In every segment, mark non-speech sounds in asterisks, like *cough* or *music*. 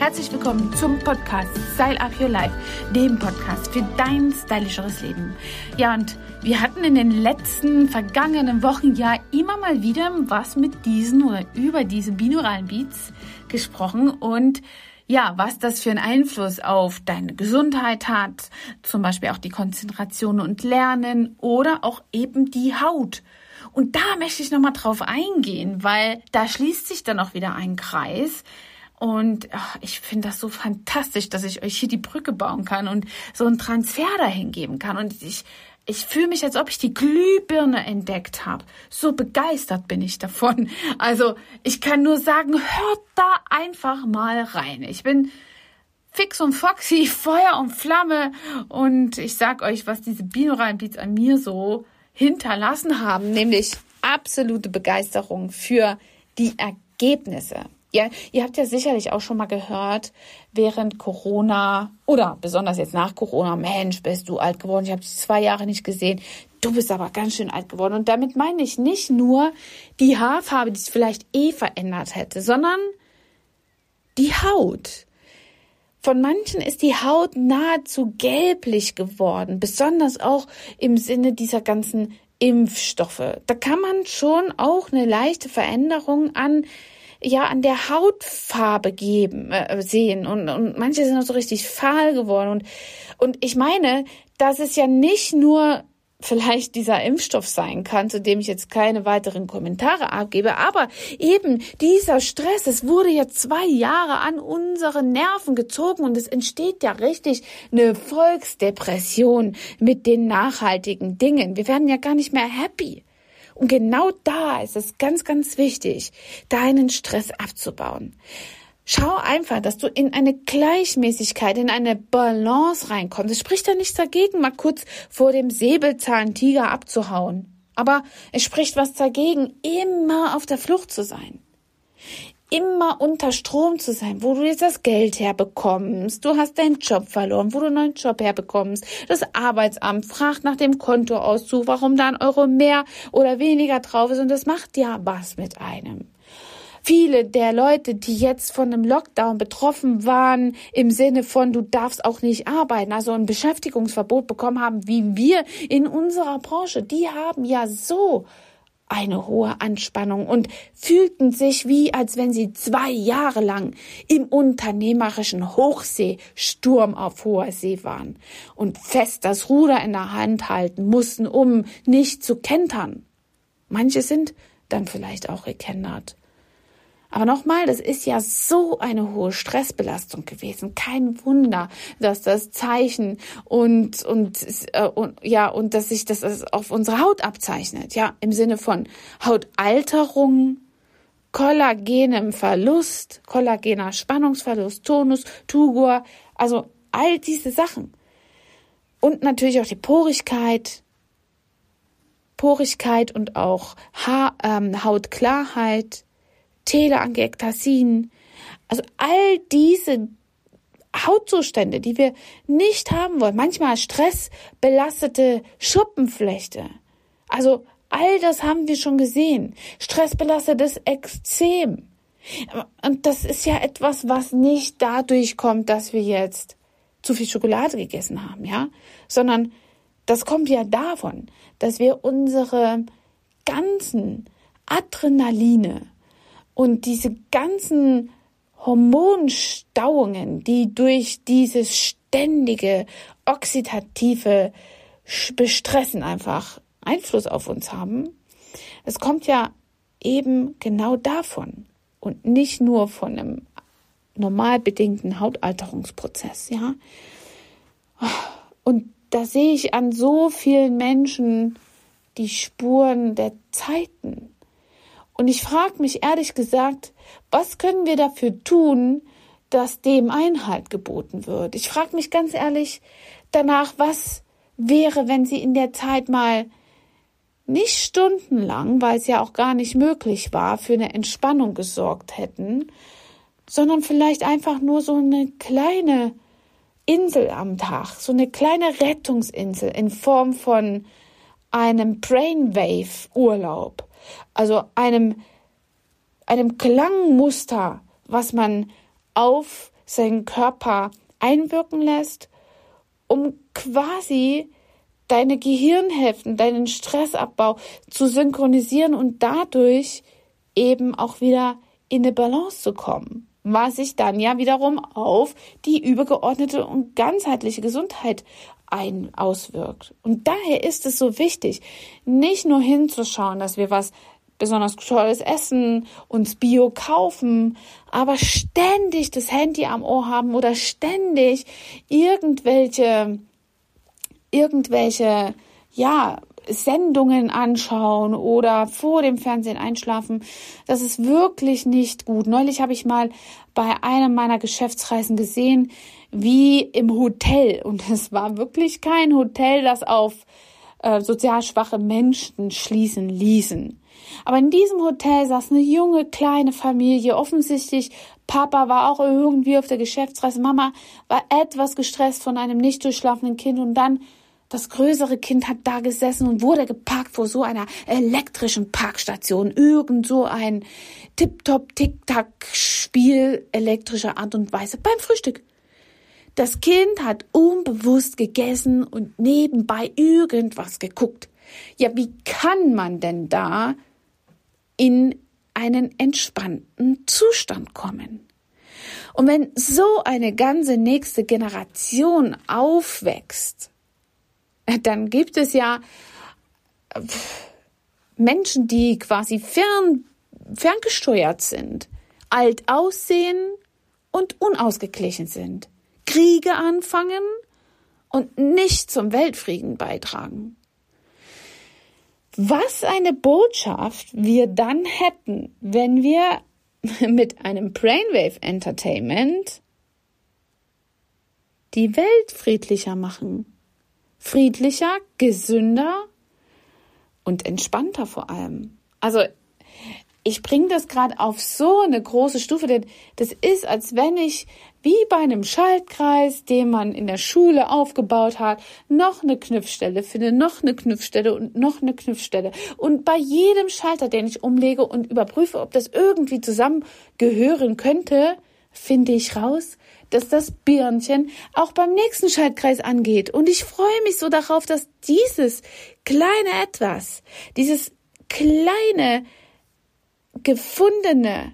Herzlich willkommen zum Podcast Style Up Your Life, dem Podcast für dein stylischeres Leben. Ja, und wir hatten in den letzten vergangenen Wochen ja immer mal wieder was mit diesen oder über diese binauralen Beats gesprochen und ja, was das für einen Einfluss auf deine Gesundheit hat, zum Beispiel auch die Konzentration und Lernen oder auch eben die Haut. Und da möchte ich nochmal drauf eingehen, weil da schließt sich dann auch wieder ein Kreis. Und ach, ich finde das so fantastisch, dass ich euch hier die Brücke bauen kann und so einen Transfer dahin geben kann. Und ich, ich fühle mich, als ob ich die Glühbirne entdeckt habe. So begeistert bin ich davon. Also ich kann nur sagen, hört da einfach mal rein. Ich bin fix und foxy, *laughs* Feuer und Flamme. Und ich sag euch, was diese binauralen Beats an mir so hinterlassen haben, nämlich absolute Begeisterung für die Ergebnisse. Ja, ihr habt ja sicherlich auch schon mal gehört, während Corona oder besonders jetzt nach Corona, Mensch, bist du alt geworden, ich habe dich zwei Jahre nicht gesehen, du bist aber ganz schön alt geworden. Und damit meine ich nicht nur die Haarfarbe, die es vielleicht eh verändert hätte, sondern die Haut. Von manchen ist die Haut nahezu gelblich geworden, besonders auch im Sinne dieser ganzen Impfstoffe. Da kann man schon auch eine leichte Veränderung an ja an der Hautfarbe geben äh, sehen und, und manche sind auch so richtig fahl geworden und und ich meine, dass es ja nicht nur vielleicht dieser Impfstoff sein kann, zu dem ich jetzt keine weiteren Kommentare abgebe, aber eben dieser Stress, es wurde ja zwei Jahre an unsere Nerven gezogen und es entsteht ja richtig eine Volksdepression mit den nachhaltigen Dingen. Wir werden ja gar nicht mehr happy. Und genau da ist es ganz, ganz wichtig, deinen Stress abzubauen. Schau einfach, dass du in eine Gleichmäßigkeit, in eine Balance reinkommst. Es spricht ja nichts dagegen, mal kurz vor dem Säbelzahntiger abzuhauen. Aber es spricht was dagegen, immer auf der Flucht zu sein immer unter Strom zu sein, wo du jetzt das Geld herbekommst, du hast deinen Job verloren, wo du einen neuen Job herbekommst, das Arbeitsamt fragt nach dem Kontoauszug, warum da ein Euro mehr oder weniger drauf ist und das macht ja was mit einem. Viele der Leute, die jetzt von einem Lockdown betroffen waren, im Sinne von, du darfst auch nicht arbeiten, also ein Beschäftigungsverbot bekommen haben, wie wir in unserer Branche, die haben ja so eine hohe Anspannung und fühlten sich wie, als wenn sie zwei Jahre lang im unternehmerischen Hochseesturm auf hoher See waren und fest das Ruder in der Hand halten mussten, um nicht zu kentern. Manche sind dann vielleicht auch gekennert. Aber nochmal, das ist ja so eine hohe Stressbelastung gewesen. Kein Wunder, dass das Zeichen und, und, äh, und ja, und dass sich das auf unsere Haut abzeichnet. Ja, im Sinne von Hautalterung, kollagenem Verlust, kollagener Spannungsverlust, Tonus, Tugor, also all diese Sachen. Und natürlich auch die Porigkeit, Porigkeit und auch ha ähm, Hautklarheit, Teleangiektasien, also all diese Hautzustände, die wir nicht haben wollen. Manchmal stressbelastete Schuppenflechte. Also all das haben wir schon gesehen. Stressbelastetes Extrem. Und das ist ja etwas, was nicht dadurch kommt, dass wir jetzt zu viel Schokolade gegessen haben, ja, sondern das kommt ja davon, dass wir unsere ganzen Adrenaline, und diese ganzen Hormonstauungen, die durch dieses ständige oxidative Bestressen einfach Einfluss auf uns haben, es kommt ja eben genau davon und nicht nur von einem normal bedingten Hautalterungsprozess, ja. Und da sehe ich an so vielen Menschen die Spuren der Zeiten, und ich frage mich ehrlich gesagt, was können wir dafür tun, dass dem Einhalt geboten wird? Ich frage mich ganz ehrlich danach, was wäre, wenn sie in der Zeit mal nicht stundenlang, weil es ja auch gar nicht möglich war, für eine Entspannung gesorgt hätten, sondern vielleicht einfach nur so eine kleine Insel am Tag, so eine kleine Rettungsinsel in Form von einem Brainwave Urlaub also einem, einem Klangmuster, was man auf seinen Körper einwirken lässt, um quasi deine Gehirnhälften, deinen Stressabbau zu synchronisieren und dadurch eben auch wieder in eine Balance zu kommen, was sich dann ja wiederum auf die übergeordnete und ganzheitliche Gesundheit ein auswirkt. Und daher ist es so wichtig, nicht nur hinzuschauen, dass wir was besonders tolles Essen, uns Bio kaufen, aber ständig das Handy am Ohr haben oder ständig irgendwelche, irgendwelche, ja, Sendungen anschauen oder vor dem Fernsehen einschlafen. Das ist wirklich nicht gut. Neulich habe ich mal bei einem meiner Geschäftsreisen gesehen, wie im Hotel. *laughs* Und es war wirklich kein Hotel, das auf äh, sozial schwache Menschen schließen ließen. Aber in diesem Hotel saß eine junge kleine Familie. Offensichtlich Papa war auch irgendwie auf der Geschäftsreise. Mama war etwas gestresst von einem nicht durchschlafenden Kind und dann das größere Kind hat da gesessen und wurde geparkt vor so einer elektrischen Parkstation. Irgend so ein Tip-Top, Tick-Tack-Spiel elektrischer Art und Weise beim Frühstück. Das Kind hat unbewusst gegessen und nebenbei irgendwas geguckt. Ja, wie kann man denn da in einen entspannten Zustand kommen? Und wenn so eine ganze nächste Generation aufwächst, *laughs* dann gibt es ja Menschen, die quasi fern, ferngesteuert sind, alt aussehen und unausgeglichen sind, Kriege anfangen und nicht zum Weltfrieden beitragen. Was eine Botschaft wir dann hätten, wenn wir *laughs* mit einem Brainwave Entertainment die Welt friedlicher machen friedlicher, gesünder und entspannter vor allem. Also ich bringe das gerade auf so eine große Stufe, denn das ist, als wenn ich wie bei einem Schaltkreis, den man in der Schule aufgebaut hat, noch eine Knüpfstelle finde, noch eine Knüpfstelle und noch eine Knüpfstelle. Und bei jedem Schalter, den ich umlege und überprüfe, ob das irgendwie zusammengehören könnte, finde ich raus, dass das Birnchen auch beim nächsten Schaltkreis angeht. Und ich freue mich so darauf, dass dieses kleine etwas, dieses kleine gefundene,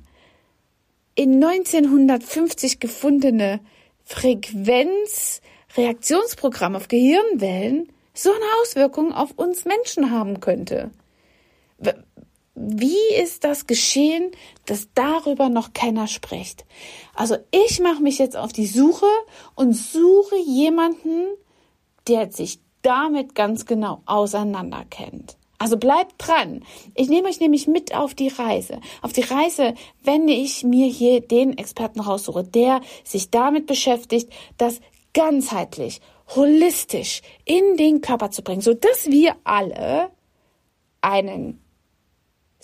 in 1950 gefundene Frequenzreaktionsprogramm auf Gehirnwellen so eine Auswirkung auf uns Menschen haben könnte. Wie ist das geschehen, dass darüber noch keiner spricht? Also ich mache mich jetzt auf die Suche und suche jemanden, der sich damit ganz genau auseinanderkennt. Also bleibt dran. Ich nehme euch nämlich mit auf die Reise. Auf die Reise, wenn ich mir hier den Experten raussuche, der sich damit beschäftigt, das ganzheitlich, holistisch in den Körper zu bringen, so dass wir alle einen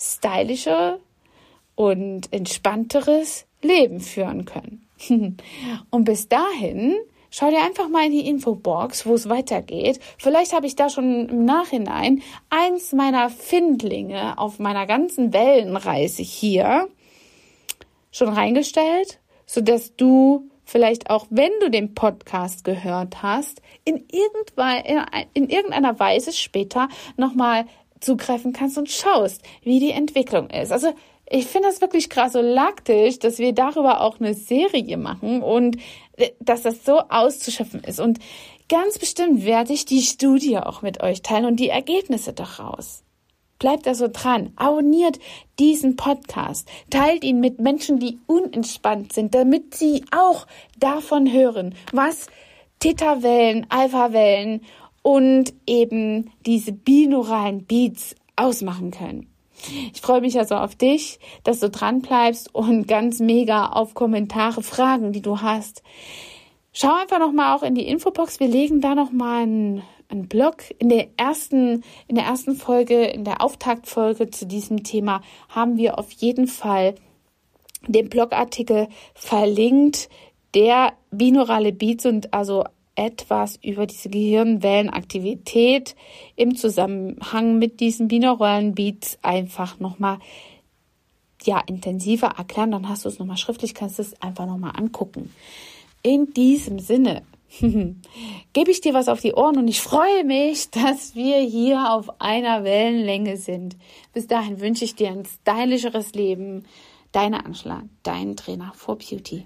stylischer und entspannteres Leben führen können. *laughs* und bis dahin Schau dir einfach mal in die Infobox, wo es weitergeht. Vielleicht habe ich da schon im Nachhinein eins meiner Findlinge auf meiner ganzen Wellenreise hier schon reingestellt, so dass du vielleicht auch, wenn du den Podcast gehört hast, in, in irgendeiner Weise später nochmal zugreifen kannst und schaust, wie die Entwicklung ist. Also ich finde das wirklich krass so laktisch, dass wir darüber auch eine Serie machen und äh, dass das so auszuschöpfen ist. Und ganz bestimmt werde ich die Studie auch mit euch teilen und die Ergebnisse daraus. Bleibt also dran, abonniert diesen Podcast, teilt ihn mit Menschen, die unentspannt sind, damit sie auch davon hören, was Theta-Wellen, Alpha-Wellen und eben diese binauralen Beats ausmachen können. Ich freue mich also auf dich, dass du dran bleibst und ganz mega auf Kommentare, Fragen, die du hast. Schau einfach noch mal auch in die Infobox. Wir legen da noch mal einen, einen Blog in der ersten in der ersten Folge, in der Auftaktfolge zu diesem Thema haben wir auf jeden Fall den Blogartikel verlinkt, der binaurale Beats und also etwas über diese Gehirnwellenaktivität im Zusammenhang mit diesen binauralen Beats einfach nochmal ja intensiver erklären, dann hast du es nochmal schriftlich, kannst es einfach nochmal angucken. In diesem Sinne *laughs* gebe ich dir was auf die Ohren und ich freue mich, dass wir hier auf einer Wellenlänge sind. Bis dahin wünsche ich dir ein stylischeres Leben. Deine Angela, dein Trainer for Beauty.